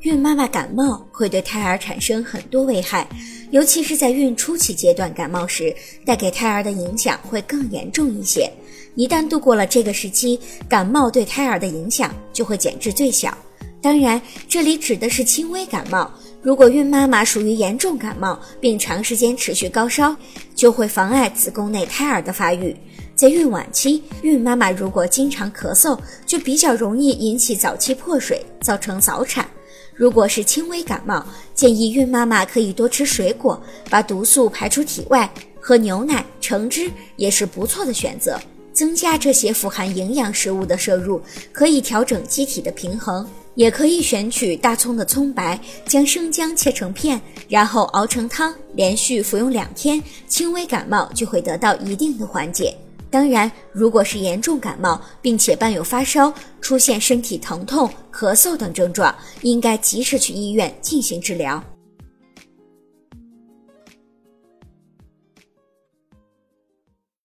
孕妈妈感冒会对胎儿产生很多危害，尤其是在孕初期阶段感冒时，带给胎儿的影响会更严重一些。一旦度过了这个时期，感冒对胎儿的影响就会减至最小。当然，这里指的是轻微感冒。如果孕妈妈属于严重感冒，并长时间持续高烧，就会妨碍子宫内胎儿的发育。在孕晚期，孕妈妈如果经常咳嗽，就比较容易引起早期破水，造成早产。如果是轻微感冒，建议孕妈妈可以多吃水果，把毒素排出体外，喝牛奶、橙汁也是不错的选择。增加这些富含营养食物的摄入，可以调整机体的平衡。也可以选取大葱的葱白，将生姜切成片，然后熬成汤，连续服用两天，轻微感冒就会得到一定的缓解。当然，如果是严重感冒，并且伴有发烧、出现身体疼痛、咳嗽等症状，应该及时去医院进行治疗。